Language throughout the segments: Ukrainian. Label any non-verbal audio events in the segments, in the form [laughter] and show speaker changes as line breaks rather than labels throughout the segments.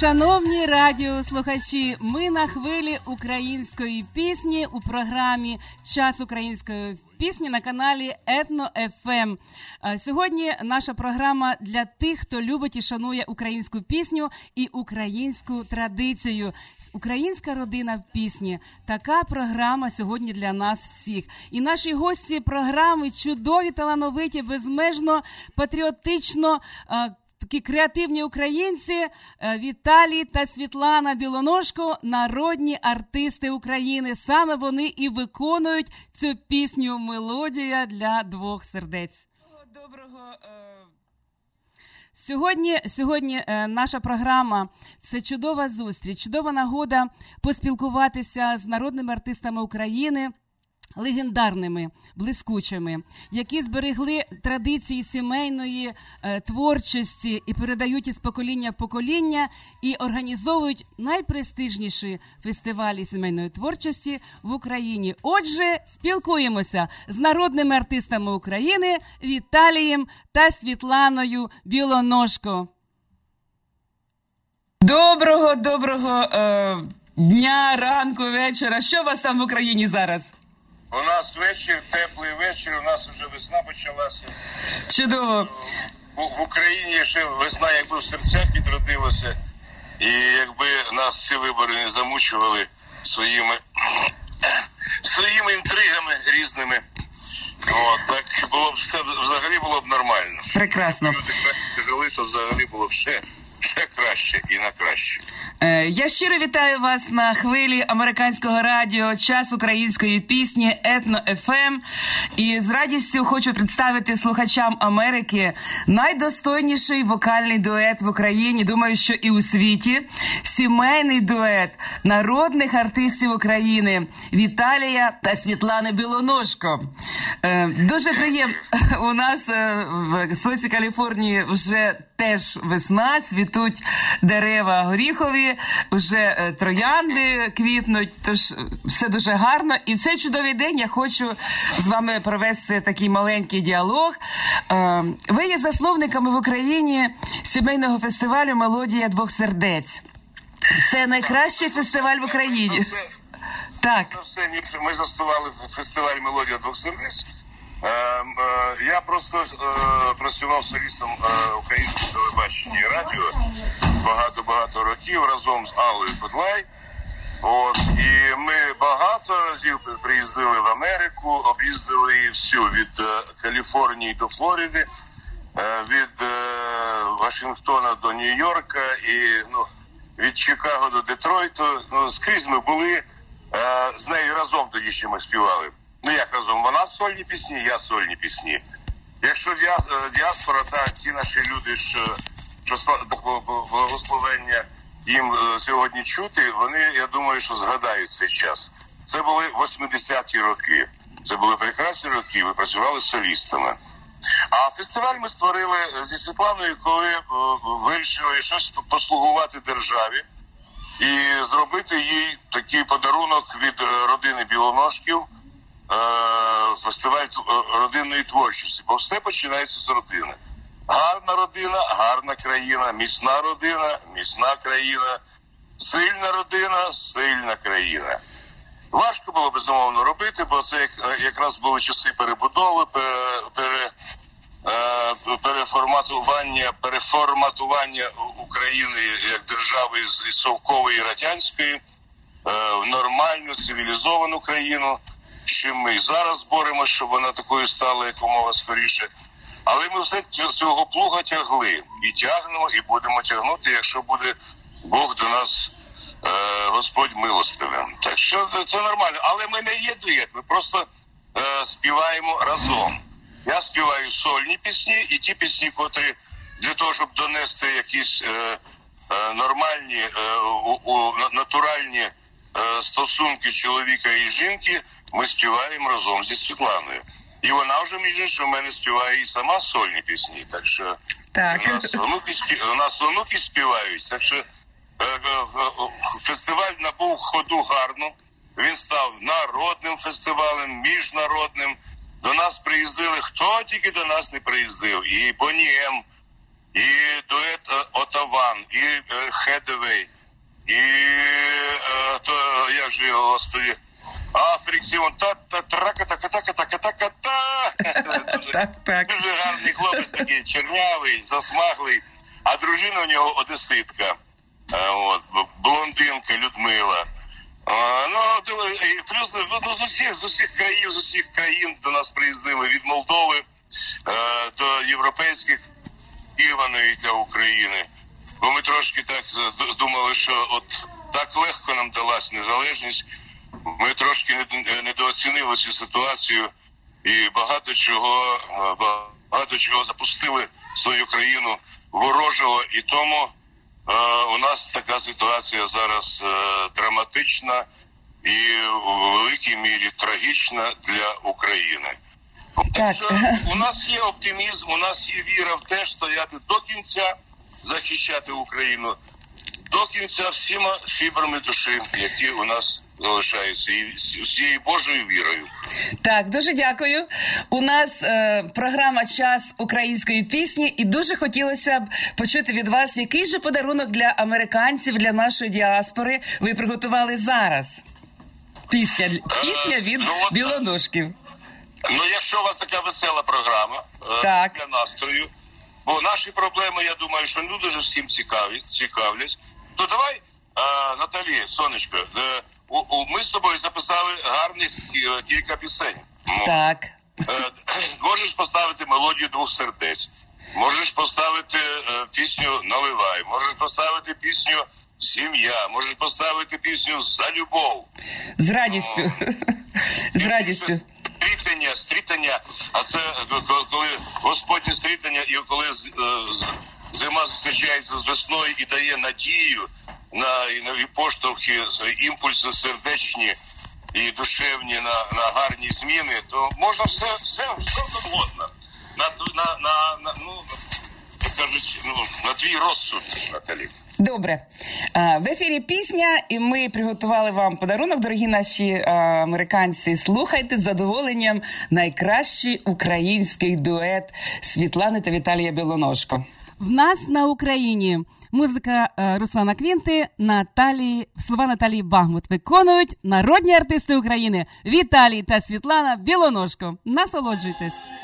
шановні радіослухачі. Ми на хвилі української пісні у програмі Час української пісні на каналі Етно ФМ. Сьогодні наша програма для тих, хто любить і шанує українську пісню і українську традицію. Українська родина в пісні. Така програма сьогодні для нас всіх. І наші гості програми чудові, талановиті, безмежно патріотично. Такі креативні українці е, Віталій та Світлана Білоножко, народні артисти України. Саме вони і виконують цю пісню Мелодія для двох сердець.
Доброго. е,
Сьогодні, сьогодні е, наша програма це чудова зустріч, чудова нагода поспілкуватися з народними артистами України. Легендарними, блискучими, які зберегли традиції сімейної е, творчості і передають із покоління в покоління, і організовують найпрестижніші фестивалі сімейної творчості в Україні. Отже, спілкуємося з народними артистами України Віталієм та Світланою Білоножко.
Доброго, доброго е, дня, ранку, вечора. Що у вас там в Україні зараз?
У нас вечір, теплий вечір, у нас вже весна почалася.
Чудово.
У- В Україні ще весна якби в серцях відродилася, і якби нас ці вибори не замучували своїми своїми інтригами різними. От, так було б все взагалі було б нормально.
Прекрасно.
Люди жили, то взагалі було б ще, ще краще і на краще.
Е, я щиро вітаю вас на хвилі американського радіо Час української пісні Етно ФМ. І з радістю хочу представити слухачам Америки найдостойніший вокальний дует в Україні. Думаю, що і у світі. Сімейний дует народних артистів України Віталія та Світлани Білоножко. Е, Дуже приємно [laughs] у нас е, в столиці Каліфорнії вже теж весна, цвітуть дерева горіхові, вже е, троянди квітнуть. Тож е, все дуже гарно. І в цей чудовий день я хочу з вами провести такий маленький діалог. Е, Ви є засновниками в Україні сімейного фестивалю Мелодія двох сердець. Це найкращий фестиваль в Україні. Так.
Все ми заснували фестиваль Мелодія двох сердець. Е, м, е, я просто е, працював солістом е, українського телебачення і радіо багато-багато років разом з Аллою Федлай. От і ми багато разів приїздили в Америку, об'їздили її всю від Каліфорнії до Флориди, від Вашингтона до Нью-Йорка і ну, від Чикаго до Детройту. Ну, скрізь ми були з нею разом тоді ще ми співали. Ну як разом? Вона сольні пісні, я сольні пісні. Якщо е, діаспора та ті наші люди, що, що благословення їм е, сьогодні чути, вони, я думаю, що згадають цей час. Це були 80-ті роки. Це були прекрасні роки. Ми працювали з солістами. А фестиваль ми створили зі Світланою, коли е, вирішили щось послугувати державі і зробити їй такий подарунок від е, родини білоножків. Фестиваль родинної творчості, бо все починається з родини. Гарна родина, гарна країна, міцна родина, міцна країна, сильна родина, сильна країна. Важко було безумовно робити, бо це якраз були часи перебудови, пере, Е, переформатування переформатування України як держави з совкової радянської е, в нормальну цивілізовану країну. Чим ми і зараз боремося, щоб вона такою стала якомога скоріше. Але ми все цього плуга тягли і тягнемо, і будемо тягнути, якщо буде Бог до нас, е, Господь милостивим. Так що це нормально, але ми не є дует, ми просто е, співаємо разом. Я співаю сольні пісні і ті пісні, котрі для того, щоб донести якісь е, е, нормальні, е, у, у, натуральні стосунки чоловіка і жінки, ми співаємо разом зі Світланою. І вона вже між іншим у мене співає і сама сольні пісні. Так що так. у нас онуки у нас онуки співають. Так що е, е, е, фестиваль набув ходу гарно. Він став народним фестивалем, міжнародним. До нас приїздили, хто тільки до нас не приїздив. І Бонієм, і дует е, Отаван, і е, Хедевей, і е, то як же його господи, Африк Сімон та та трака така така така така та. [laughs] Дуже гарний хлопець, такий чернявий, засмаглий, а дружина у нього одеситка, от блондинка Людмила. Ну плюс ну, з усіх з усіх країн, з усіх країн до нас приїздили від Молдови е, до європейських Іваної для України. Бо ми трошки так думали, що от так легко нам далась незалежність. Ми трошки недооцінили цю ситуацію і багато чого багато чого запустили свою країну ворожого і тому. Е, у нас така ситуація зараз е, драматична і у великій мірі трагічна для України. Так. У нас є оптимізм, у нас є віра в те, що стояти до кінця, захищати Україну до кінця всіма фібрами душі, які у нас залишаються і всією Божою вірою.
Так, дуже дякую. У нас е, програма Час української пісні, і дуже хотілося б почути від вас, який же подарунок для американців, для нашої діаспори ви приготували зараз. Пісня е, пісня від ну, білоножків.
Ну, якщо у вас така весела програма е, так. для настрою, бо наші проблеми, я думаю, що не дуже всім цікаві, цікавлять. То давай, а, Наталі, сонечко, е, у, у, ми з тобою записали гарних е, кілька пісень.
Так.
Е, [clears throat] можеш поставити мелодію двох сердець, можеш поставити е, пісню Наливай, можеш поставити пісню Сім'я, можеш поставити пісню За любов.
З радістю. [laughs] З радістю.
Стрітання, стрітання, а це е, коли Господнє стрітання і коли е, зима зустрічається з весною і дає надію на нові поштовхи, імпульси сердечні і душевні на на гарні зміни, то можна все все, все завгодно. На на, на, на ну кажуть, ну на твій розсуд, Наталі.
Добре, в ефірі пісня, і ми приготували вам подарунок, дорогі наші американці. Слухайте з задоволенням найкращий український дует Світлани та Віталія Білоножко.
В нас на Україні музика е, Руслана Квінти, Наталії, слова Наталії Багмут виконують народні артисти України Віталій та Світлана Білоножко. Насолоджуйтесь.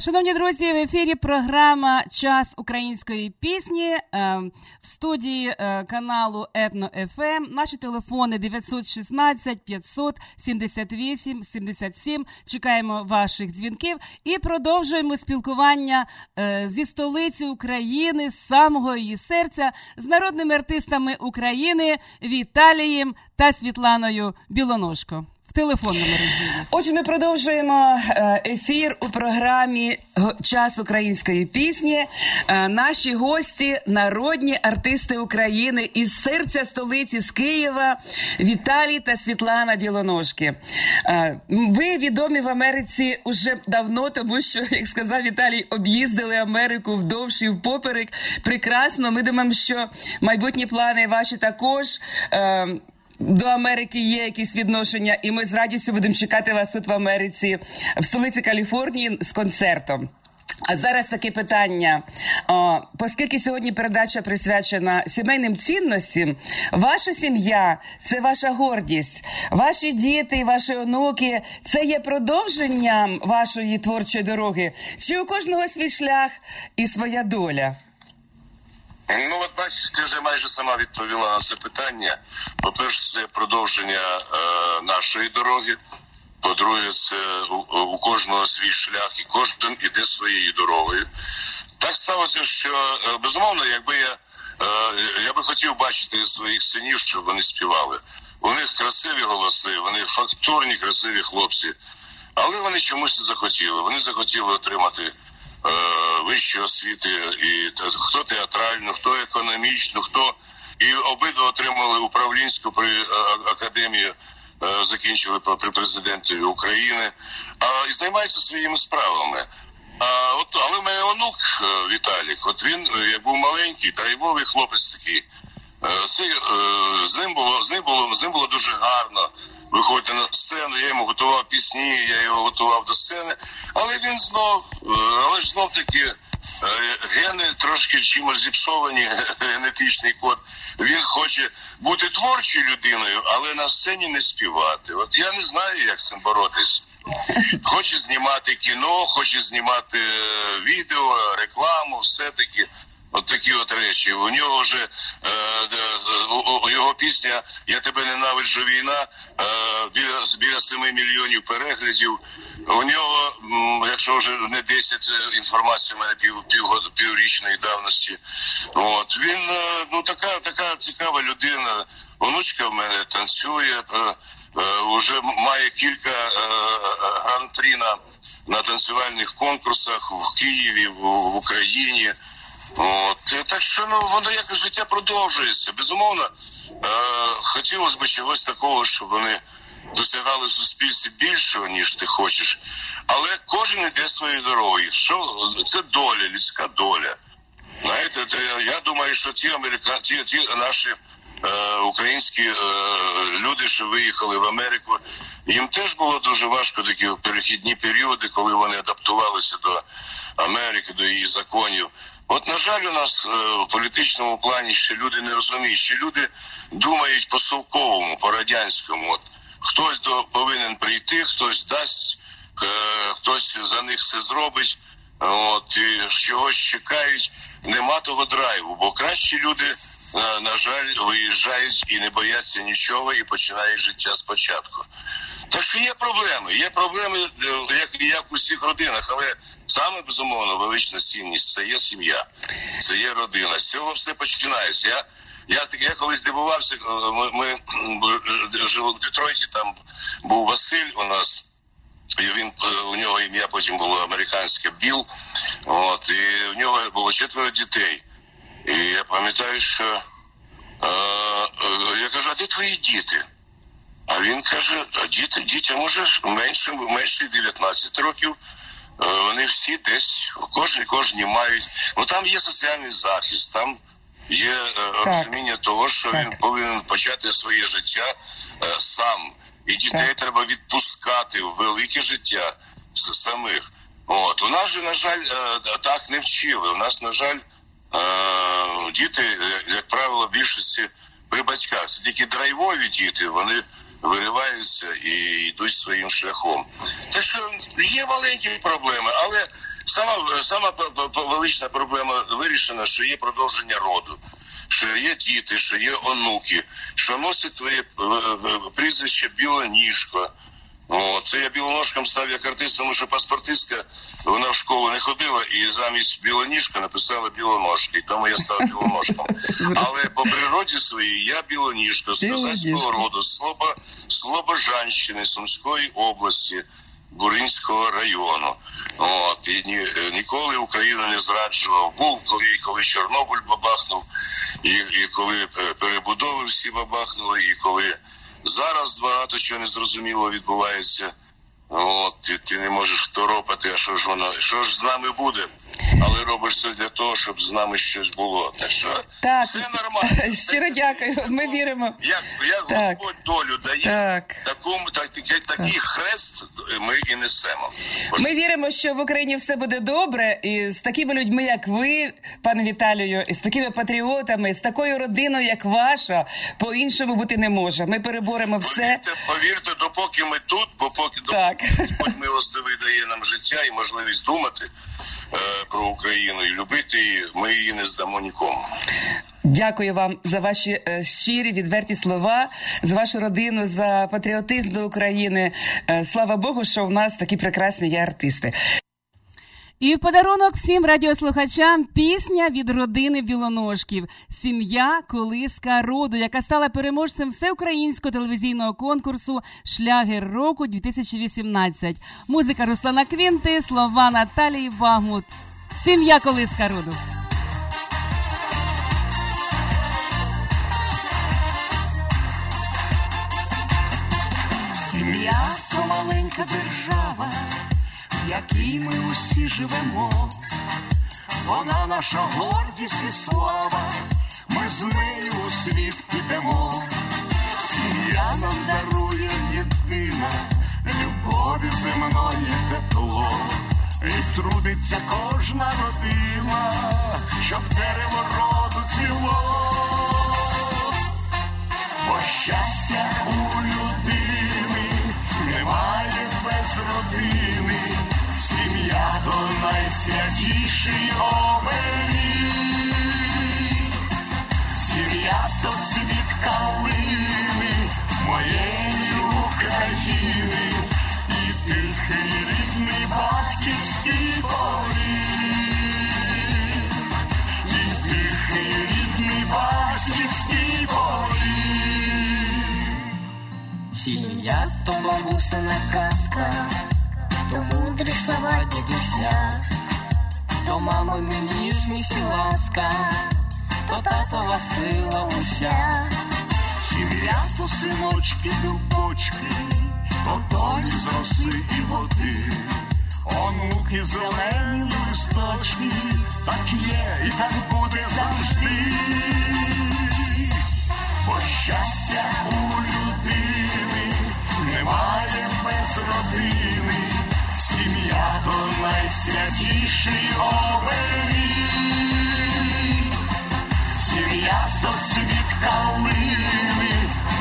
Шановні друзі, в ефірі програма Час української пісні е, в студії е, каналу Етно ФМ. Наші телефони 916 578 77. Чекаємо ваших дзвінків і продовжуємо спілкування зі столиці України, з самого її серця, з народними артистами України Віталієм та Світланою Білоножко в телефонному режимі.
Отже, ми продовжуємо е, ефір у програмі Час української пісні. Е, наші гості, народні артисти України із серця столиці з Києва Віталій та Світлана Білоножки. Е, ви відомі в Америці уже давно, тому що, як сказав Віталій, об'їздили Америку вдовж і впоперек. Прекрасно. Ми думаємо, що майбутні плани ваші також до Америки є якісь відношення, і ми з радістю будемо чекати вас тут в Америці, в столиці Каліфорнії з концертом. А зараз таке питання. О, оскільки сьогодні передача присвячена сімейним цінностям, ваша сім'я це ваша гордість, ваші діти, ваші онуки це є продовженням вашої творчої дороги. Чи у кожного свій шлях і своя доля?
Ну, от бачите, ти вже майже сама відповіла на це питання. По-перше, це продовження е, нашої дороги. По-друге, це у, у кожного свій шлях, і кожен іде своєю дорогою. Так сталося, що е, безумовно, якби я е, я би хотів бачити своїх синів, щоб вони співали. У них красиві голоси, вони фактурні, красиві хлопці, але вони чомусь захотіли. Вони захотіли отримати. Е, вищої освіти, і хто театральну, хто економічну, хто і обидва отримали управлінську при е, академії. Е, закінчили при президенті України а і займаються своїми справами. А от але в мене онук Віталік, от він як був маленький, драйвовий хлопець такий. Це з ним було з ним було з ним було дуже гарно виходити на сцену. Я йому готував пісні, я його готував до сцени, але він знов, е, але ж знов таки. Е, гени трошки чимось зіпсовані, [laughs] генетичний код. Він хоче бути творчою людиною, але на сцені не співати. От я не знаю, як з цим боротись. Хоче знімати кіно, хоче знімати е, відео, рекламу, все таки. От такі от речі. У нього вже е, е, його пісня Я тебе ненавиджу війна е, біля біля 7 мільйонів переглядів. У нього, якщо вже не 10 е, інформацій, у мене пів, пів піврічної давності. От він е, ну така така цікава людина. Онучка в мене танцює. Е, Уже має кілька гран-прі на, на танцювальних конкурсах в Києві, в, в Україні. От так що ну воно якось життя продовжується. Безумовно, е, хотілося б чогось такого, щоб вони досягали в суспільстві більшого, ніж ти хочеш, але кожен йде своєю дорогою. Що це доля, людська доля. Знаєте, це, я думаю, що ті американці, ті, ті наші е, українські е, люди, що виїхали в Америку, їм теж було дуже важко такі перехідні періоди, коли вони адаптувалися до Америки, до її законів. От, на жаль, у нас е, в політичному плані ще люди не розуміють, ще люди думають по совковому, по радянському. От хтось до повинен прийти, хтось дасть, е, хтось за них все зробить. От і чогось чекають. Нема того драйву, бо кращі люди. Е, на жаль, виїжджають і не бояться нічого, і починають життя спочатку. Так що є проблеми. Є проблеми, як як у всіх родинах, але Саме безумовно велична цінність це є сім'я, це є родина. З цього все починається. Я я я колись дивувався. Е, ми, ми жили в Детройті. Там був Василь у нас. І він е, у нього ім'я потім було американське Біл. От і в нього було четверо дітей. І я пам'ятаю, що е, е, я кажу, а де твої діти? А він каже: а діти, дітям уже менше менше 19 років. Е, вони всі десь кожні кожні мають. Ну там є соціальний захист, там є е, так. розуміння того, що так. він повинен почати своє життя е, сам, і дітей так. треба відпускати в велике життя самих. От у нас же на жаль так не вчили. У нас на жаль діти, як правило, більшості при батьках це тільки драйвові діти. Вони вириваються і йдуть своїм шляхом. Так що є маленькі проблеми, але Сама сама велична проблема вирішена, що є продовження роду, що є діти, що є онуки, що носить твоє прізвище Білоніжко. О, це я білоножком став як артист, тому що паспортистка вона в школу не ходила і замість білоніжка написала білоножки, тому я став білоножком. [laughs] Але по природі своїй я білоніжка з козацького роду, Слобо, Слобожанщини, Сумської області, Буринського району. От і ні, ніколи Україну не зраджував. Був коли коли Чорнобиль бабахнув, і, і коли перебудови всі бабахнули, і коли. Зараз багато чого незрозуміло відбувається. От ти, ти не можеш второпати, а що ж воно, що ж з нами буде? Але робиш все для того, щоб з нами щось було. Так що
так.
все нормально. [laughs]
Щиро дякую. Ми віримо.
Як як так. Господь долю дає
так.
такому так, такий, такий хрест ми і несемо.
Ми віримо, що в Україні все буде добре, і з такими людьми, як ви, пане Віталію, і з такими патріотами, з такою родиною, як ваша, по іншому бути не може. Ми переборемо все.
Повірте, повірте, допоки ми тут, бо поки допоки
так.
Господь милостивий дає нам життя і можливість думати е, про Україну і любити її, ми її не здамо нікому.
Дякую вам за ваші е, щирі відверті слова, за вашу родину, за патріотизм до України. Е, слава Богу, що в нас такі прекрасні є артисти.
І в подарунок всім радіослухачам пісня від родини білоножків Сім'я колиска роду, яка стала переможцем всеукраїнського телевізійного конкурсу Шлягер року 2018. Музика Руслана Квінти, слова Наталії Багмут. Сім'я колиска роду.
Сім'я то маленька держава в якій ми усі живемо, вона наша гордість і слава, ми з нею у світ підемо, сім'я нам дарує єдина, любові земної тепло, і трудиться кожна родина, щоб дерево роду ціло, бо щастя у людини немає без родини. Сім'я то найсвятіший оберіг, сім'я то цвіт калини моєї
то бабусина казка. То мудрі слова дідуся, то мамини ніжність і ласка, то татова сила уся,
сім'я то синочки, дубочки, то долі з роси і води, онуки зелені листочки, так є і так буде завжди, бо щастя у людини немає без родини. Сім'я то найсвятіший оберіг, сім'я то цвіт калини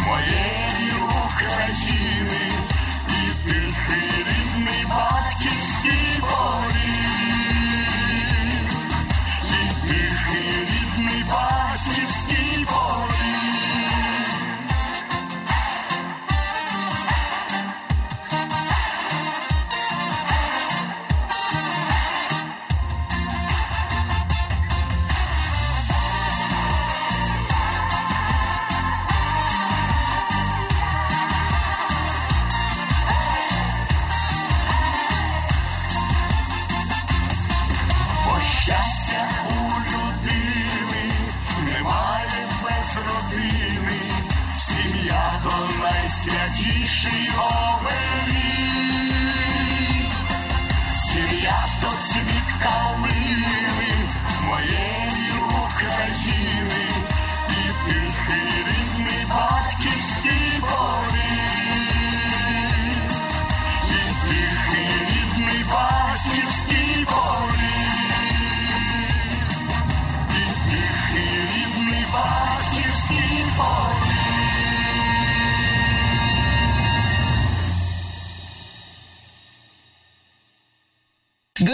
моєї України,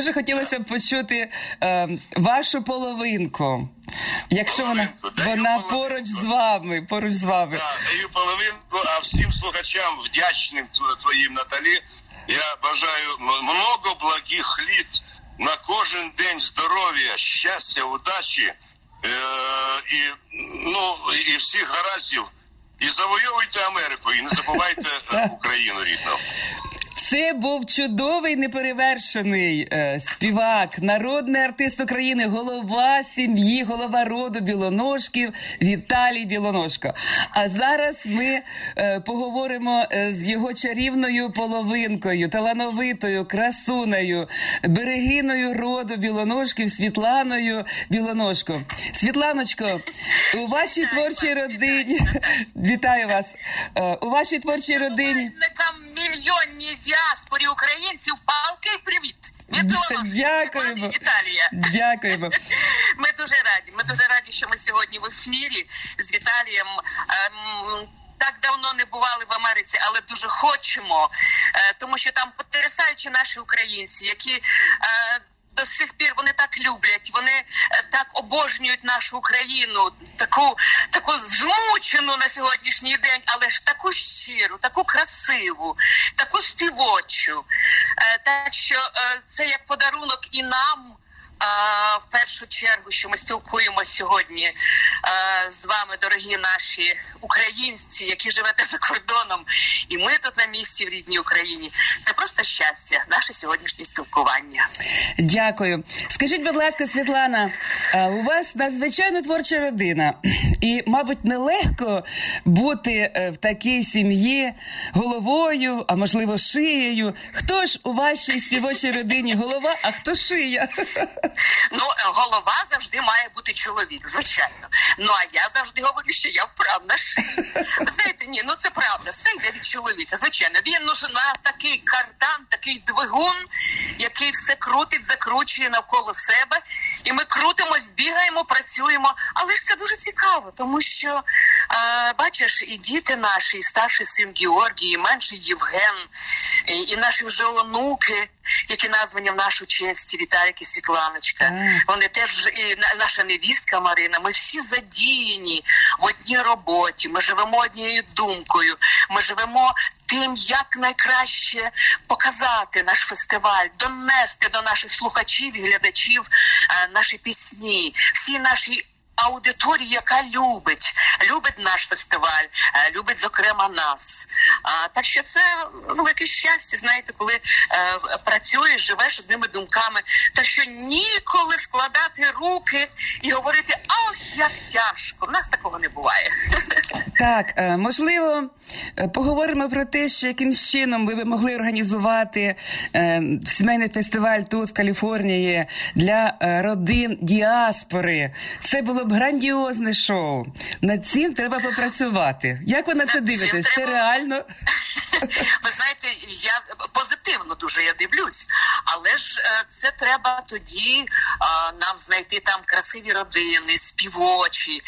Дуже хотілося б почути е, вашу половинку. Якщо вона,
даю
вона
половинку.
поруч з вами, поруч з вами.
Да, даю половинку, а всім слухачам вдячним твоїм Наталі. Я бажаю много благих літ на кожен день здоров'я, щастя, удачі е- і, ну, і всіх гараздів. І завойовуйте Америку, і не забувайте е, Україну рідну.
Це був чудовий неперевершений е, співак, народний артист України, голова сім'ї, голова роду Білоножків Віталій Білоножко. А зараз ми е, поговоримо е, з його чарівною половинкою, талановитою, красунею, берегиною роду Білоножків Світланою Білоножко. Світланочко, у вашій творчій родині [laughs] вітаю вас. Е, у вашій творчій родині.
Мільйонній діаспорі українців палкий привіт. Від [laughs]
Дякуємо.
Віталія.
Дякуємо. [laughs]
Ми дуже раді. Ми дуже раді, що ми сьогодні в ефірі з Віталієм. Ем, Так давно не бували в Америці, але дуже хочемо, е, тому що там потрясаючі наші українці, які е, до сих пір вони так люблять, вони е, так обожнюють нашу Україну, таку таку змучену на сьогоднішній день, але ж таку щиру, таку красиву, таку співочу. Е, Так що е, це як подарунок і нам. В першу чергу, що ми спілкуємося сьогодні з вами, дорогі наші українці, які живете за кордоном, і ми тут на місці в рідній Україні. Це просто щастя, наше сьогоднішнє спілкування.
Дякую. Скажіть, будь ласка, Світлана, у вас надзвичайно творча родина, і, мабуть, нелегко бути е, в такій сім'ї головою, а можливо, шиєю. Хто ж у вашій співочій родині голова, а хто шия?
Ну, голова завжди має бути чоловік, звичайно. Ну а я завжди говорю, що я вправна. Ви знаєте, ні, ну це правда, все йде від чоловіка. Звичайно, він ну, у нас такий кардан, такий двигун, який все крутить, закручує навколо себе. І ми крутимось, бігаємо, працюємо. Але ж це дуже цікаво, тому що е, бачиш, і діти наші, і старший син Георгій, і менший Євген, і, і наші вже онуки, які названі в нашу честь, Віталік і Світланочка. Вони теж і на- наша невістка Марина. Ми всі задіяні в одній роботі. Ми живемо однією думкою. Ми живемо тим, як найкраще показати наш фестиваль, донести до наших слухачів і глядачів е, наші пісні, всі наші. Аудиторії, яка любить, любить наш фестиваль, е, любить зокрема нас. А, так що це велике щастя, знаєте, коли е, працюєш, живеш одними думками, та що ніколи складати руки і говорити, ах, як тяжко. В нас такого не буває. [laughs]
Так, е, можливо, поговоримо про те, що яким чином ви б могли організувати сімейний фестиваль тут, в Каліфорнії, для родин діаспори. Це було грандіозне шоу. Над цим треба попрацювати. Як ви на це дивитесь? Це реально? [laughs]
Ви знаєте, я позитивно дуже я дивлюсь, але ж е, це треба тоді а, нам знайти там красиві родини, співочі,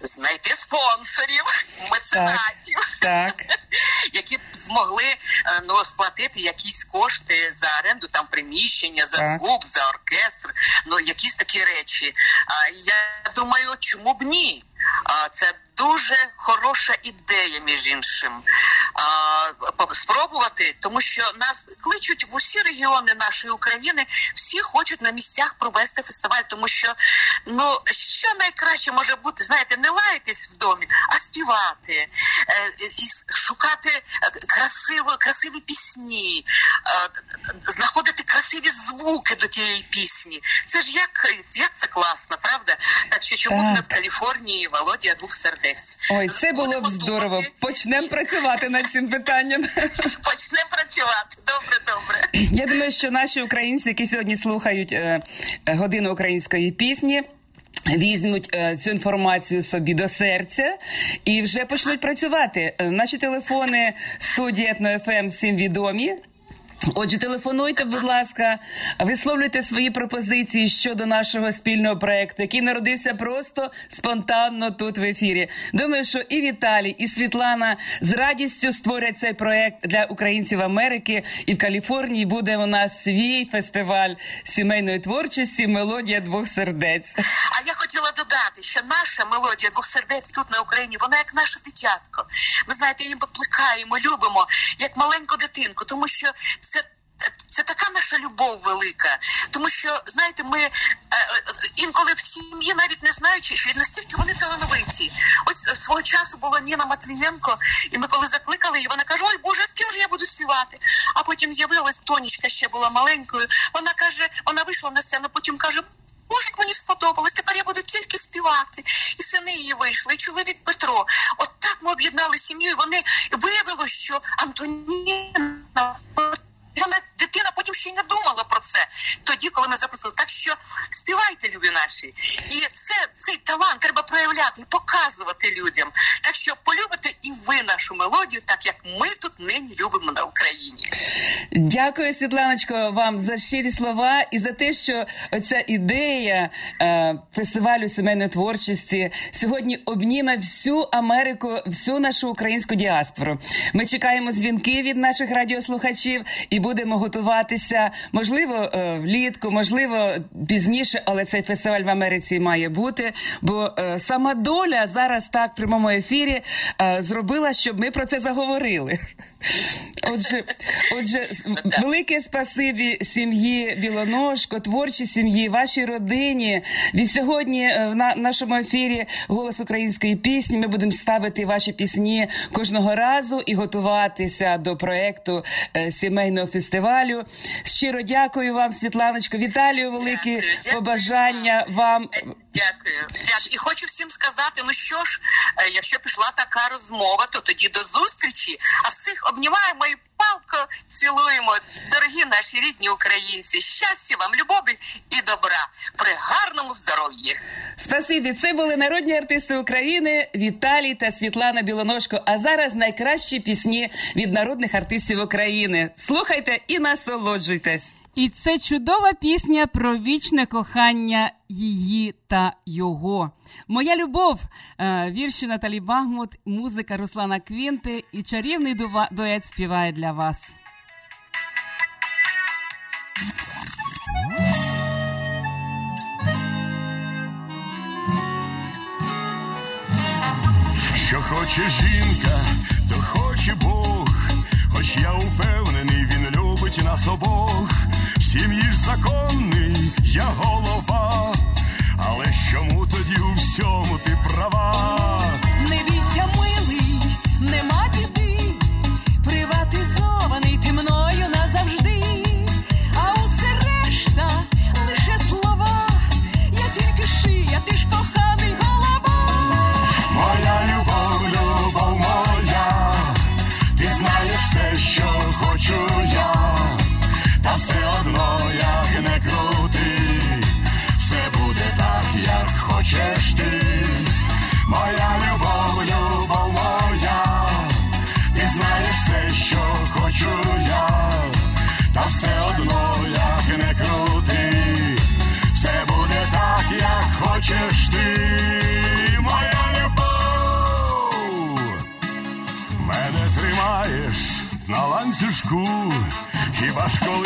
знайти спонсорів, меценатів.
Так. [laughs]
Які б змогли е, ну, сплатити якісь кошти за оренду там приміщення, за
Так.
звук, за оркестр, ну якісь такі речі. А я думаю, чому б ні? Це дуже хороша ідея, між іншим. А, спробувати, тому що нас кличуть в усі регіони нашої України, всі хочуть на місцях провести фестиваль, тому що ну що найкраще може бути, знаєте, не лаятись в домі, а співати е, і шукати е, красиві, красиві пісні, е, знаходити красиві звуки до тієї пісні. Це ж як, як це класно, правда? Так що чому б не в Каліфорнії Володя двох сердець?
Ой, це було б здорово. Почнемо працювати над цим питанням. [laughs]
Почнемо працювати. Добре, добре. [clears throat]
Я думаю, що наші українці, які сьогодні слухають е, е, годину української пісні. Візьмуть е, цю інформацію собі до серця і вже почнуть працювати. Е, наші телефони студії Етно ФМ всім відомі. Отже, телефонуйте, будь ласка, висловлюйте свої пропозиції щодо нашого спільного проекту, який народився просто спонтанно тут в ефірі. Думаю, що і Віталій, і Світлана з радістю створять цей проект для українців Америки. І в Каліфорнії буде у нас свій фестиваль сімейної творчості Мелодія двох сердець.
А я хотіла додати, що наша мелодія двох сердець тут на Україні, вона як наше дитятко. Ми знаєте, її попликаємо, любимо, як маленьку дитинку, тому що це. Це така наша любов велика, тому що знаєте, ми е, е, інколи в сім'ї навіть не знаючи, що настільки вони талановиті. Ось свого часу була Ніна Матвієнко, і ми коли закликали її, вона каже: Ой Боже, з ким же я буду співати? А потім з'явилась Тонічка, ще була маленькою. Вона каже, вона вийшла на сцену, потім каже. Боже, мені сподобалось, тепер я буду тільки співати. І сини її вийшли, і чоловік Петро. От так ми об'єднали сім'ю, і вони виявилося, що Антоніна вона дитина потім ще й не думала про це. Тоді, коли ми запросили, так що співайте, любі наші, і це цей талант треба проявляти і показувати людям. Так що полюбите і ви нашу мелодію, так як ми тут нині любимо на Україні.
Дякую, Світланочко, вам за щирі слова і за те, що оця ідея е, фестивалю сімейної творчості сьогодні обніме всю Америку, всю нашу українську діаспору. Ми чекаємо дзвінки від наших радіослухачів і будемо готуватися. Можливо, е, влітку, можливо, пізніше, але цей фестиваль в Америці має бути. Бо е, сама доля зараз так в прямому ефірі е, зробила, щоб ми про це заговорили. Отже, отже, велике спасибі сім'ї Білоножко, творчій сім'ї, вашій родині. Від сьогодні в нашому ефірі голос української пісні. Ми будемо ставити ваші пісні кожного разу і готуватися до проекту сімейного фестивалю. Щиро дякую вам, Світланочко. Віталію, великі
Дякую, дякую.
побажання вам.
Дякую, дякую. І хочу всім сказати: ну що ж, е, якщо пішла така розмова, то тоді до зустрічі. А всіх обнімаємо і палко цілуємо. Дорогі наші рідні українці. Щастя вам, любові і добра при гарному здоров'ї.
Спасибі, це були народні артисти України Віталій та Світлана Білоножко. А зараз найкращі пісні від народних артистів України. Слухайте і насолоджуйтесь.
І це чудова пісня про вічне кохання її та його. Моя любов, е, вірші Наталі Багмут, музика Руслана Квінти і чарівний дует співає для вас.
Що хоче жінка, то хоче Бог, хоч я упевнений, він любить нас обох. Сім'ї ж законний, я голова, але чому тоді у всьому ти права? Хіба ж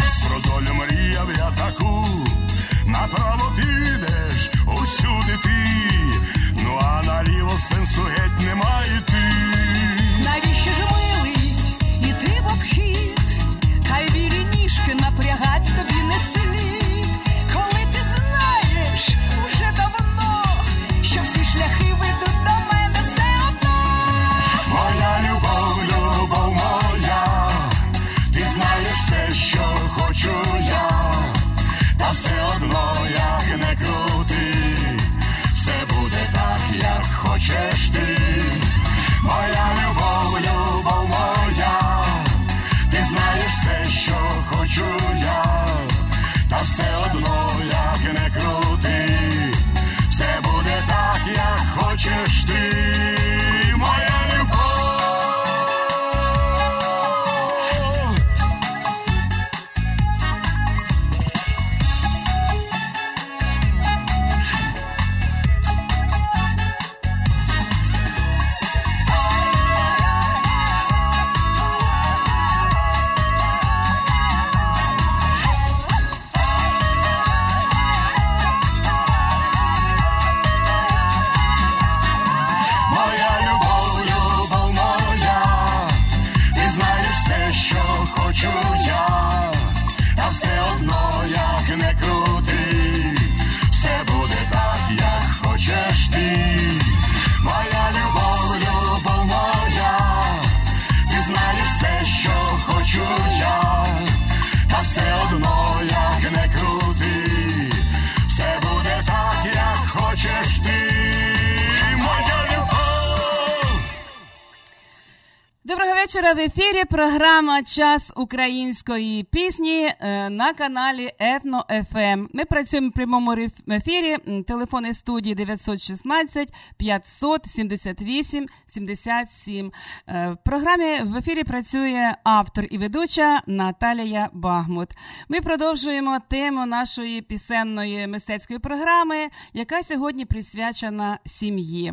В
ефірі програма Час української пісні е, на каналі Етно ФМ. Ем. Ми працюємо в прямому ефірі. Телефони студії 916 578 77. В програмі в ефірі працює автор і ведуча Наталія Багмут. Ми продовжуємо тему нашої пісенної мистецької програми, яка сьогодні присвячена сім'ї.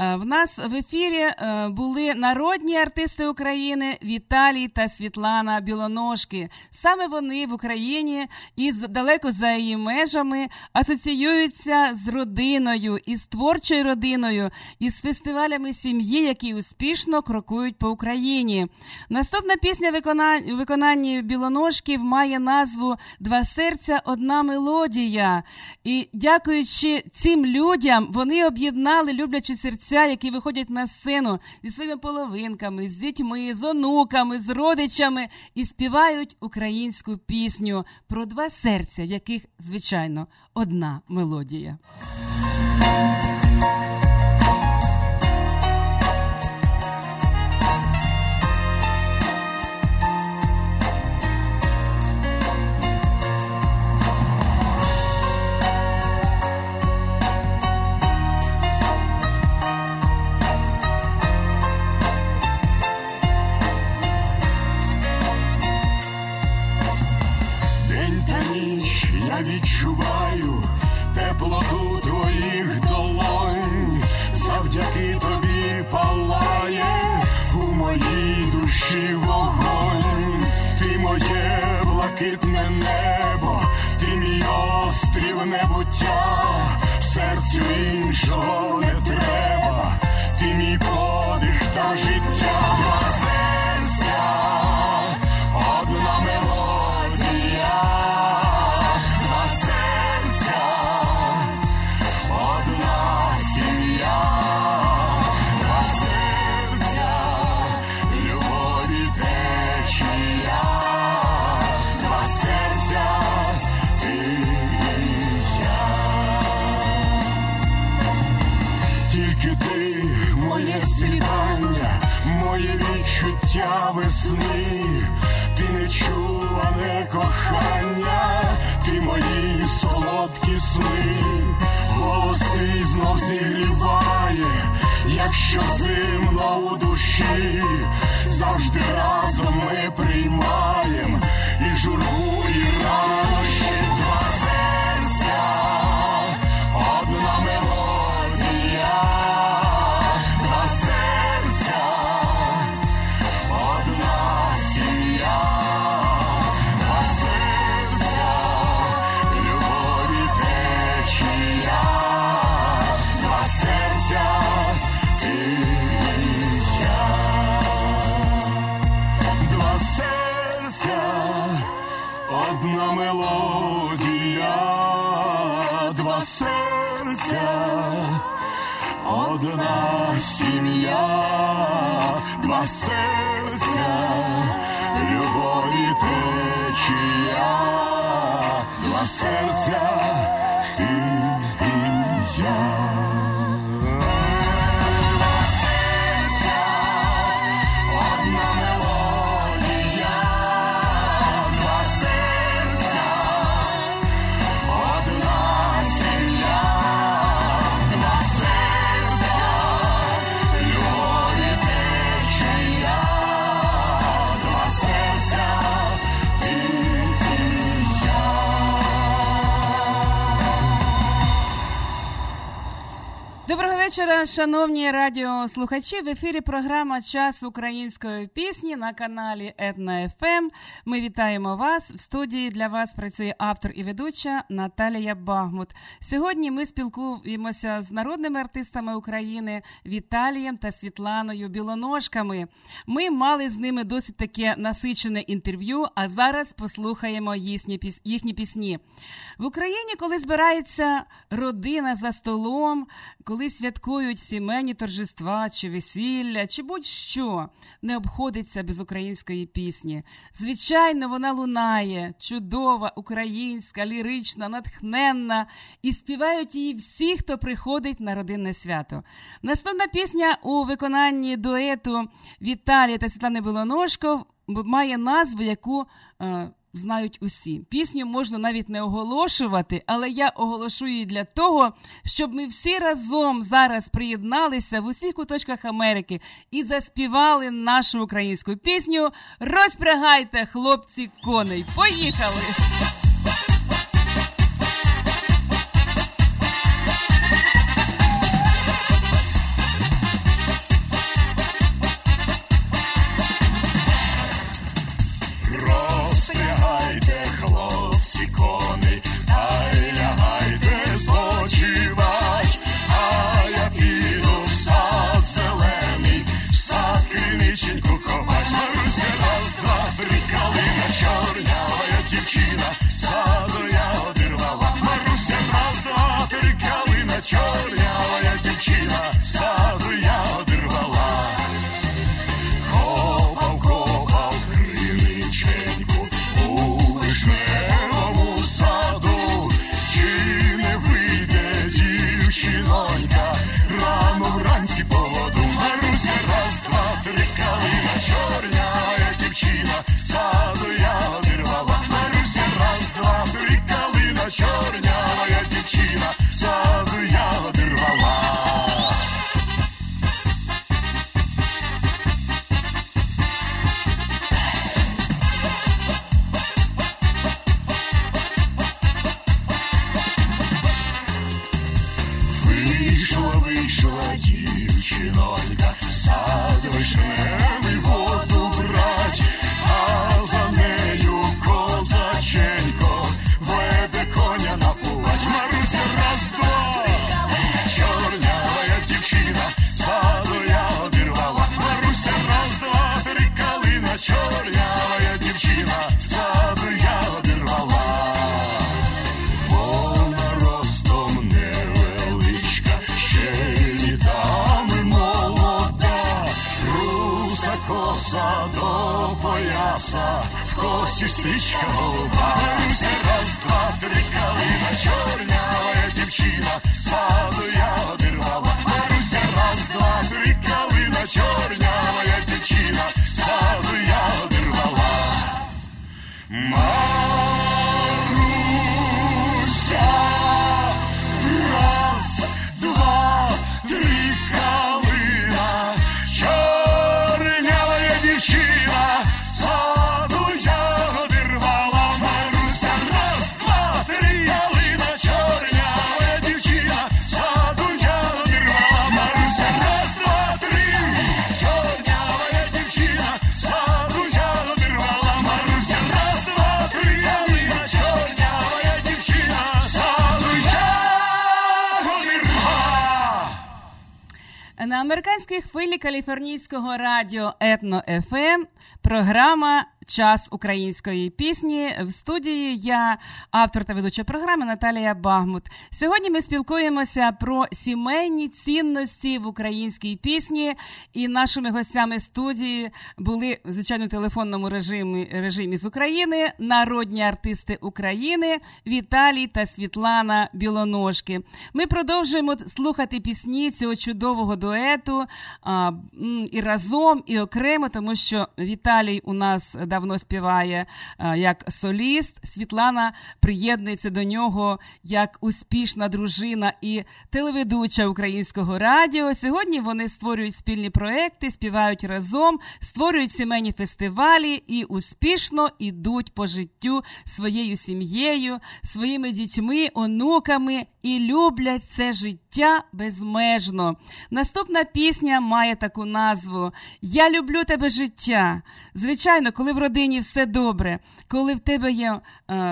Е, в нас в ефірі е, були народні артисти України Віталій та Світлана Білоножки. Саме вони в Україні і далеко за її межами асоціюються з родиною, із творчою родиною, із фестивалями сім'ї, які успішно крокують по Україні. Наступна пісня у виконанні Білоножків має назву Два серця, одна мелодія. І дякуючи цим людям, вони об'єднали люблячі серця, які виходять на сцену зі своїми половинками, з дітьми, з онуками, з родичами і співають українську пісню про два серця, в яких, звичайно, одна мелодія.
серця, одна сім'я, два серця, любові течія, два серця, ти і я.
Вечора, шановні радіослухачі. В ефірі програма Час української пісні на каналі Етна ФМ. Ем. Ми вітаємо вас. В студії для вас працює автор і ведуча Наталія Багмут. Сьогодні ми спілкуємося з народними артистами України Віталієм та Світланою Білоножками. Ми мали з ними досить таке насичене інтерв'ю. А зараз послухаємо їхні пісні. В Україні, коли збирається родина за столом, коли святкує святкують сімейні торжества чи весілля, чи будь-що не обходиться без української пісні. Звичайно, вона лунає, чудова, українська, лірична, натхненна, і співають її всі, хто приходить на родинне свято. Наступна пісня у виконанні дуету Віталія та Світлани Білоножко має назву, яку. Знають усі. Пісню можна навіть не оголошувати, але я оголошую її для того, щоб ми всі разом зараз приєдналися в усіх куточках Америки і заспівали нашу українську пісню. Розпрягайте, хлопці, коней. Поїхали! Хвилі каліфорнійського радіо Етно ФМ програма Час української пісні в студії я, автор та ведуча програми Наталія Багмут. Сьогодні ми спілкуємося про сімейні цінності в українській пісні. І нашими гостями студії були звичайно телефонному режимі режимі з України народні артисти України Віталій та Світлана Білоножки. Ми продовжуємо слухати пісні цього чудового дуету а, і разом, і окремо, тому що Віталій у нас давно співає е, як соліст. Світлана приєднується до нього як успішна дружина і телеведуча українського радіо. Сьогодні вони створюють спільні проекти, співають разом, створюють сімейні фестивалі і успішно ідуть по життю своєю сім'єю, своїми дітьми, онуками і люблять це життя безмежно. Наступна пісня має таку назву Я люблю тебе життя. Звичайно, коли в родині все добре, коли в тебе є е,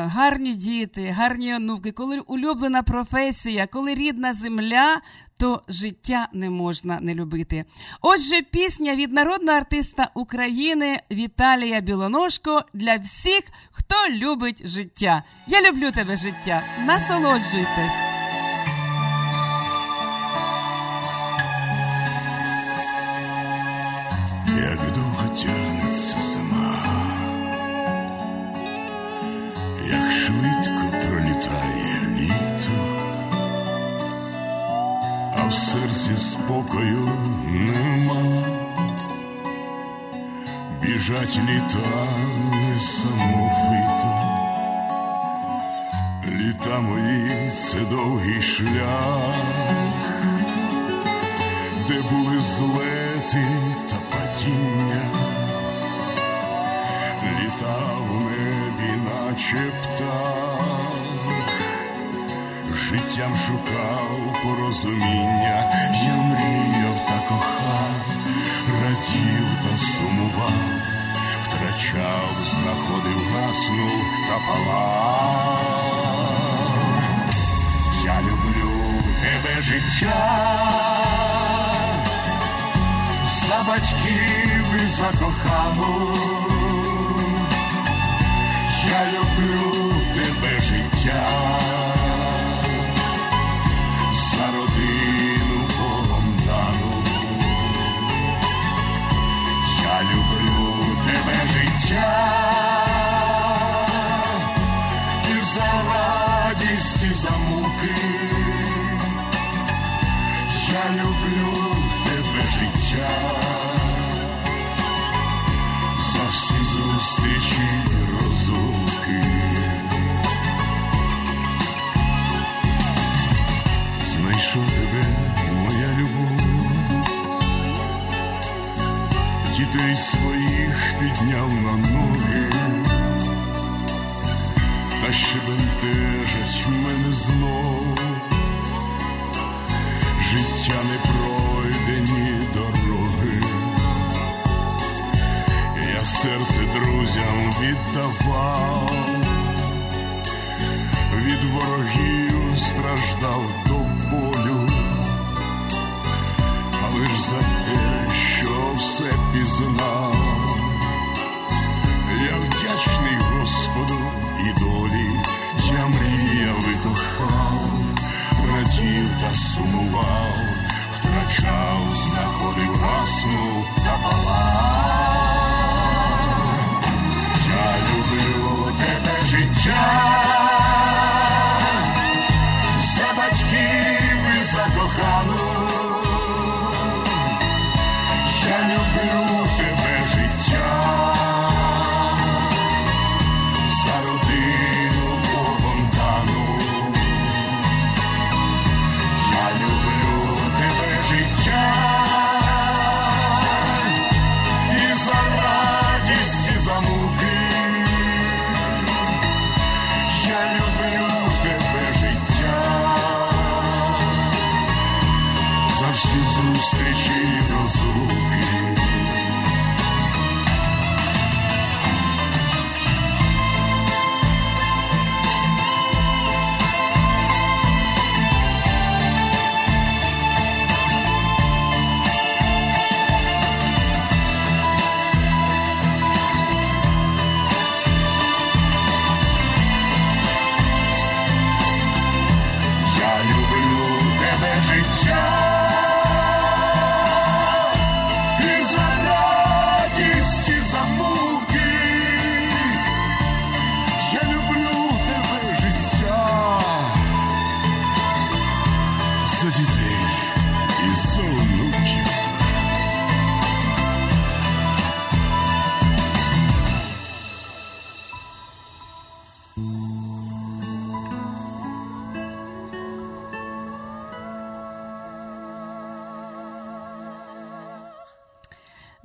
гарні діти, гарні онуки, коли улюблена професія, коли рідна земля. То життя не можна не любити. Отже, пісня від народного артиста України Віталія Білоножко для всіх, хто любить життя. Я люблю тебе життя. Насолоджуйтесь.
Серці спокою нема, біжать літа несамовито, літа мої це довгий шлях, де були злети та падіння, літа в небі, наче птах життям шукав порозуміння, я мріяв та кохав, радів та сумував, втрачав, знаходив, гаснув та палав. Я люблю тебе життя, за батьків і за кохану. Я люблю дітей своїх підняв на ноги, та ще бентежать мене знов, життя не пройдені дороги, я серце друзям віддавав. Від ворогів страждав до болю, але ж за те, все пізнав, я вдячний Господу і долі, я мріяв і кохав, радів та сумував, втрачав, знаходив, гаснув та палав. Я люблю тебе життя.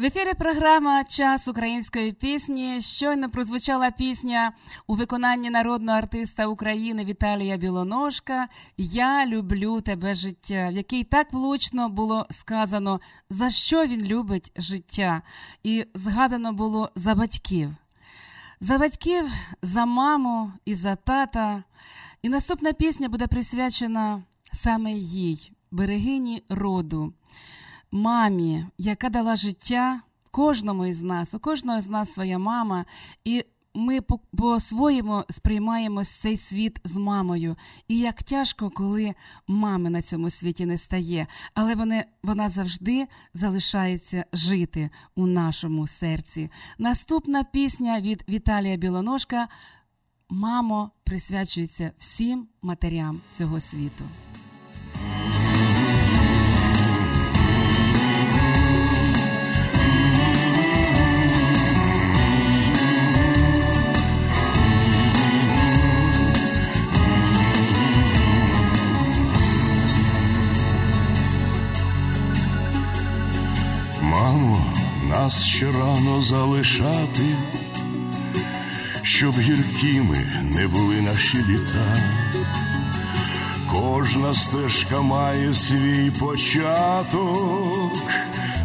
В ефірі програма Час української пісні. Щойно прозвучала пісня у виконанні народного артиста України Віталія Білоножка Я люблю тебе життя, в якій так влучно було сказано, за що він любить життя, і згадано було за батьків. За батьків, за маму і за тата. І наступна пісня буде присвячена саме їй, берегині роду мамі, яка дала життя кожному із нас, у кожного з нас своя мама, і ми по- по-своєму сприймаємо цей світ з мамою. І як тяжко, коли мами на цьому світі не стає, але вони, вона завжди залишається жити у нашому серці. Наступна пісня від Віталія Білоножка Мамо присвячується всім матерям цього світу.
Нас ще рано залишати, щоб гіркими не були наші літа. Кожна стежка має свій початок,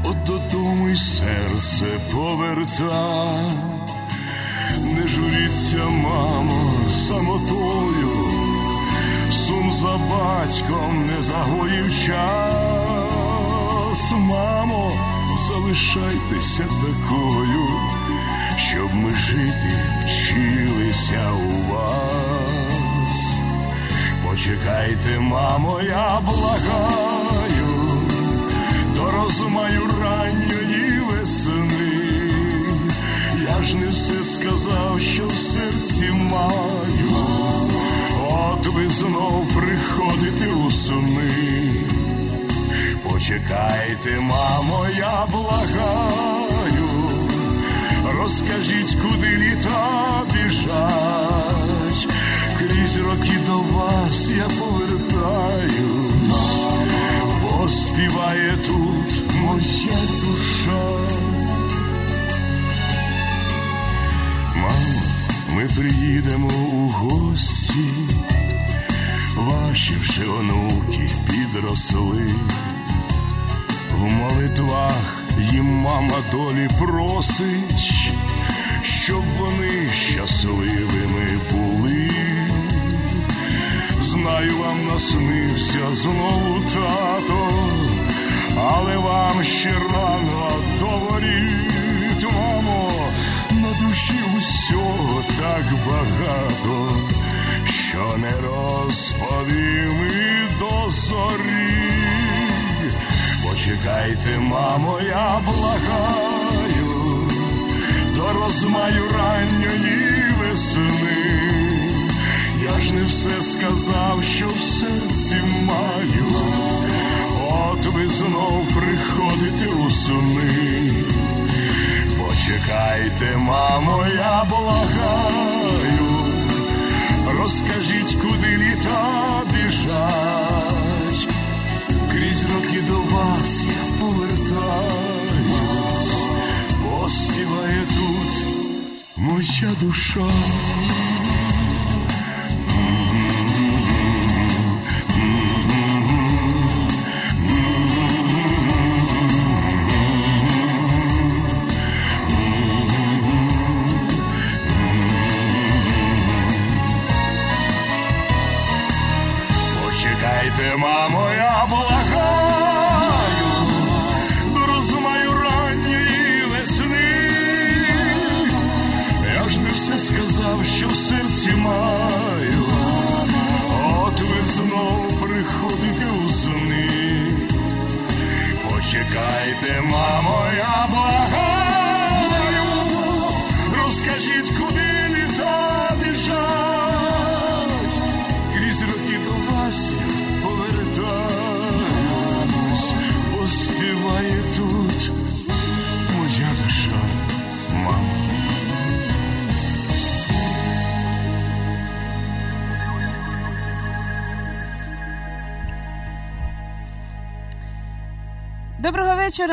от додому й серце поверта, не журіться, мамо, самотою, сум за батьком не загоїв час, мамо, залишайтеся такою, щоб ми жити вчилися у вас. Почекайте, мамо, я благаю, до розмаю ранньої весни. Я ж не все сказав, що в серці маю, от ви знов приходите у сни. Почекайте, мамо, я благаю, розкажіть, куди літа біжать, крізь роки до вас я повертаюсь, бо співає тут моя душа. Мамо, ми приїдемо у гості, ваші вже онуки підросли. В молитвах їм мама долі просить, щоб вони щасливими були. Знаю, вам наснився знову тато, але вам ще рано до мамо, на душі усього так багато, що не розповім і до зорі. Почекайте, мамо, я благаю, до розмаю ранньої весни. Я ж не все сказав, що в серці маю, от ви знов приходите у сни. Почекайте, мамо, я благаю, розкажіть, куди літа біжать крізь роки до вас я повертаюсь, поспіває тут моя душа.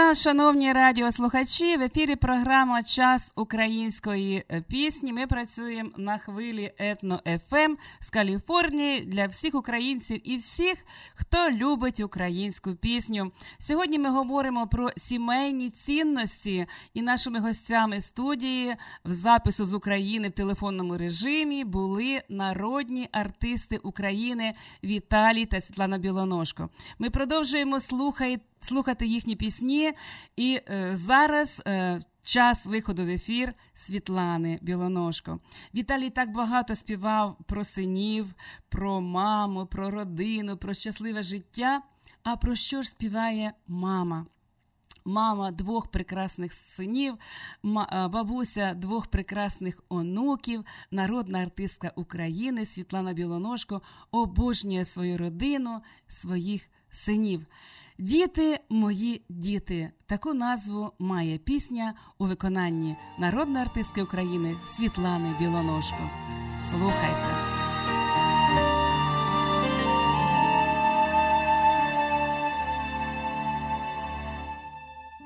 Вечора, шановні радіослухачі. В ефірі програма Час української е, пісні. Ми працюємо на хвилі етно ФМ з Каліфорнії для всіх українців і всіх, хто любить українську пісню. Сьогодні ми говоримо про сімейні цінності і нашими гостями студії в запису з України в телефонному режимі були народні артисти України Віталій та Світлана Білоножко. Ми продовжуємо слухати слухати їхні пісні. І е, зараз е, час виходу в ефір Світлани Білоножко. Віталій так багато співав про синів, про маму, про родину, про щасливе життя. А про що ж співає мама? Мама двох прекрасних синів, бабуся двох прекрасних онуків, народна артистка України Світлана Білоножко обожнює свою родину, своїх синів. Діти, мої діти. Таку назву має пісня у виконанні народної артистки України Світлани Білоножко. Слухайте.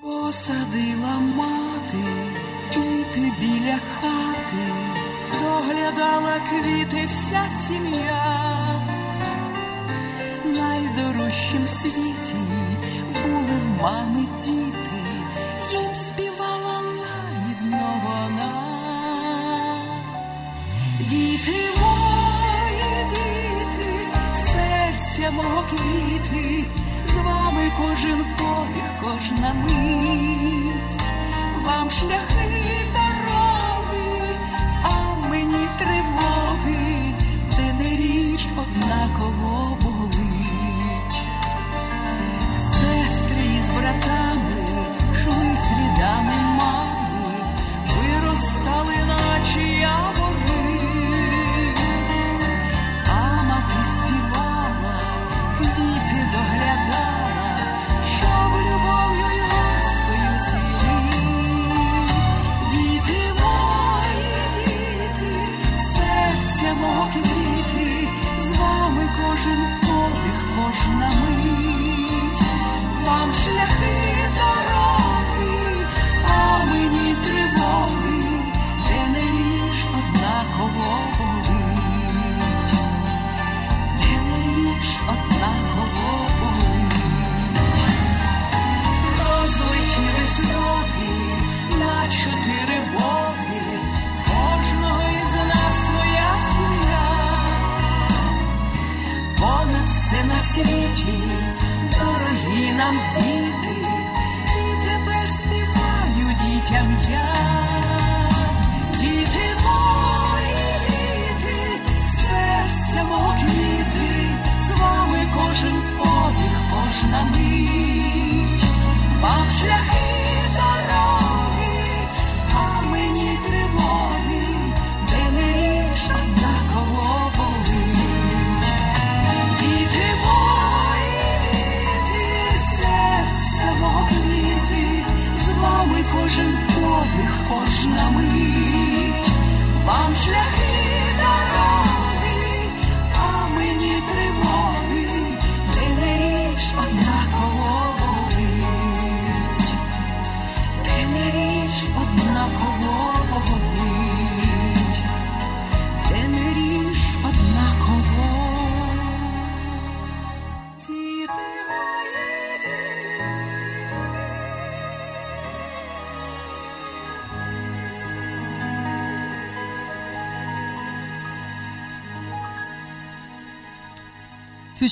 Посадила мама хати, квіти біля хати, доглядала квіти вся сім'я, найдорожчим світі мами діти, їм співала лагідно вона. Діти мої, діти, серця мого квіти, з вами кожен подих, кожна мить, вам шляхи дороги, а мені тривоги, де не річ однаково братами шли слідами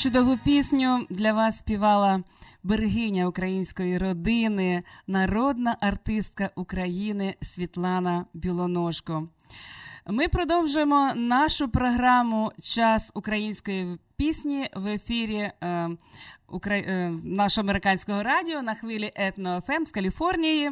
чудову пісню для вас співала берегиня української родини, народна артистка України Світлана Білоножко. Ми продовжуємо нашу програму Час української пісні в ефірі е, Укра... е, нашого американського радіо на хвилі Етно ФМ з Каліфорнії.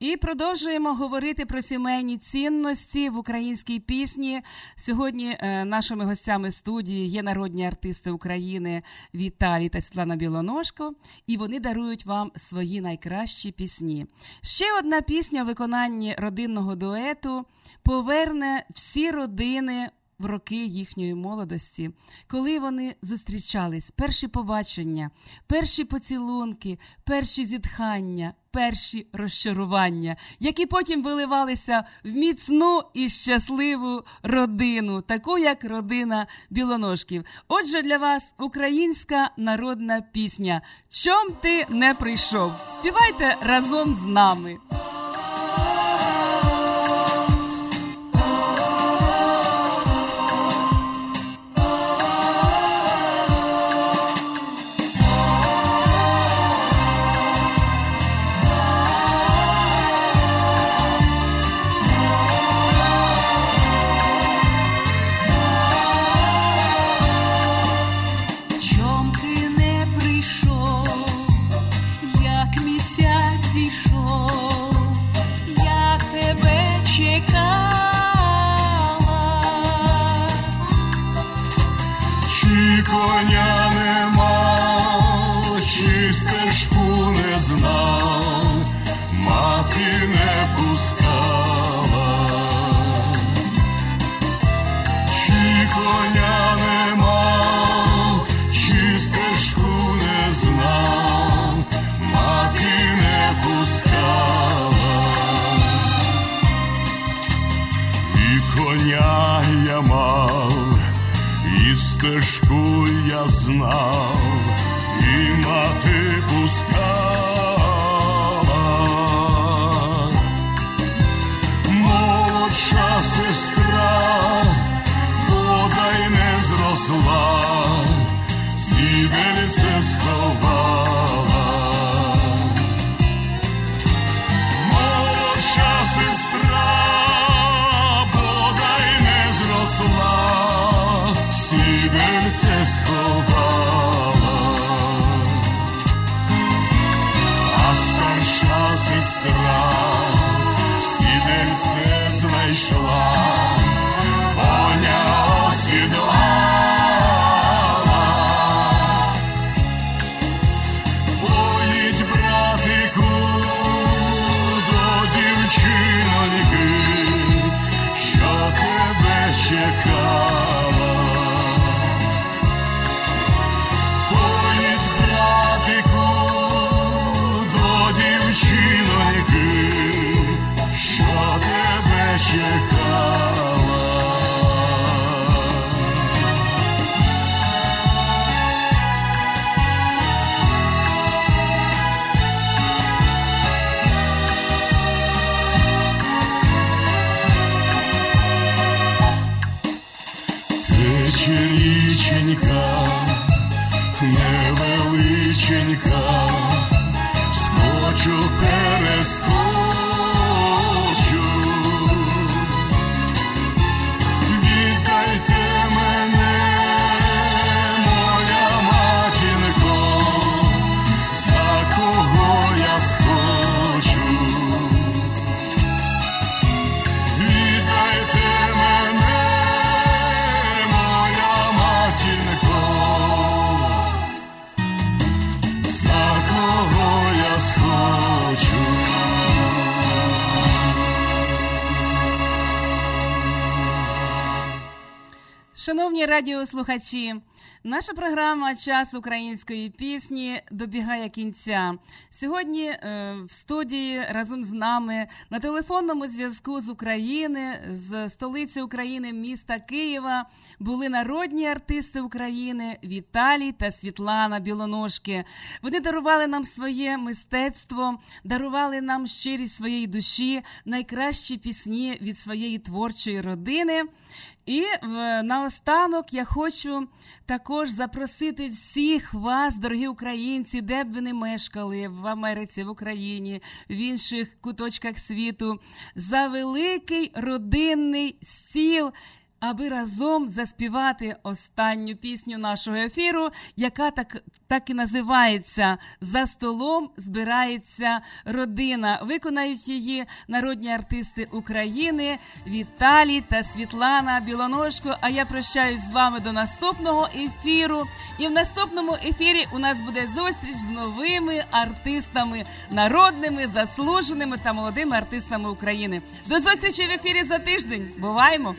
І продовжуємо говорити про сімейні цінності в українській пісні. Сьогодні е, нашими гостями студії є народні артисти України Віталій та Світлана Білоножко, і вони дарують вам свої найкращі пісні. Ще одна пісня у виконанні родинного дуету поверне всі родини в роки їхньої молодості, коли вони зустрічались, перші побачення, перші поцілунки, перші зітхання, перші розчарування, які потім виливалися в міцну і щасливу родину, таку як родина білоножків. Отже, для вас українська народна пісня. Чом ти не прийшов? Співайте разом з нами.
Я
радіослухачі, наша програма Час української пісні добігає кінця. Сьогодні е, в студії разом з нами на телефонному зв'язку з України, з столиці України, міста Києва, були народні артисти України Віталій та Світлана Білоножки. Вони дарували нам своє мистецтво, дарували нам щирість своєї душі, найкращі пісні від своєї творчої родини. І в- наостанок я хочу також запросити всіх вас, дорогі українці, де б ви не мешкали в Америці, в Україні, в інших куточках світу, за великий родинний стіл. Аби разом заспівати останню пісню нашого ефіру, яка так, так і називається За столом збирається родина. Виконають її народні артисти України Віталій та Світлана Білоножко. А я прощаюсь з вами до наступного ефіру. І в наступному ефірі у нас буде зустріч з новими артистами, народними, заслуженими та молодими артистами України. До зустрічі в ефірі за тиждень. Буваємо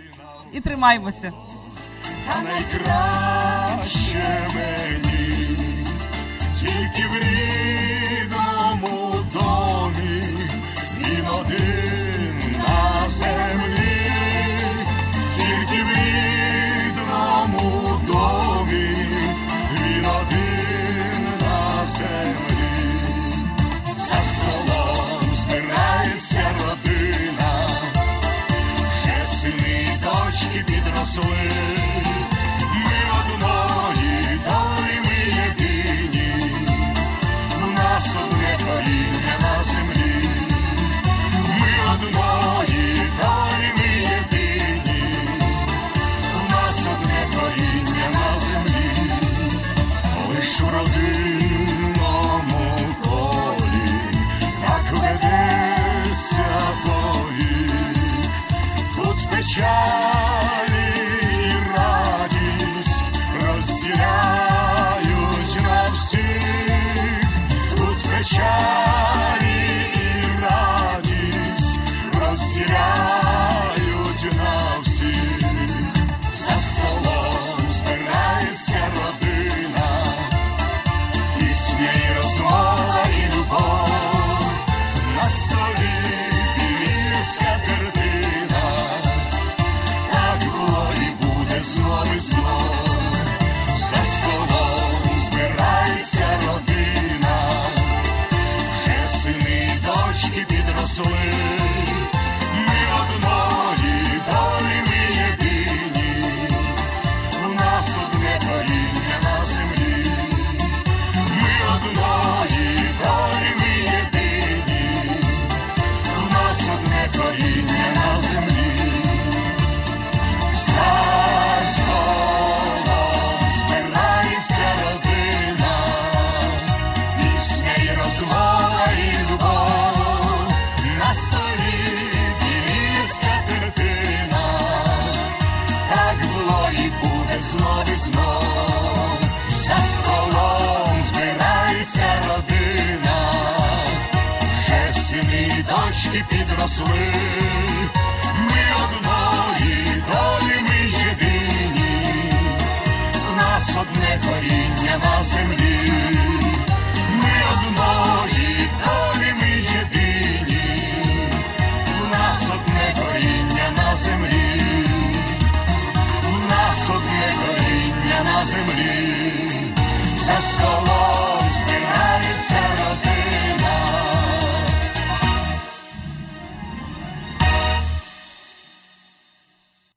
і тримаймося.
та найкраще мені, тільки в рідному домі, він один на землі, тільки в рідному домі, він один на землі, за столом збирається родина дочки ми одної долі ми єдині, у нас одне коріння на землі, ми одної долі ми єдині, у нас одне коріння на землі, лиш в родинному колі так ведеться повік. Тут печалі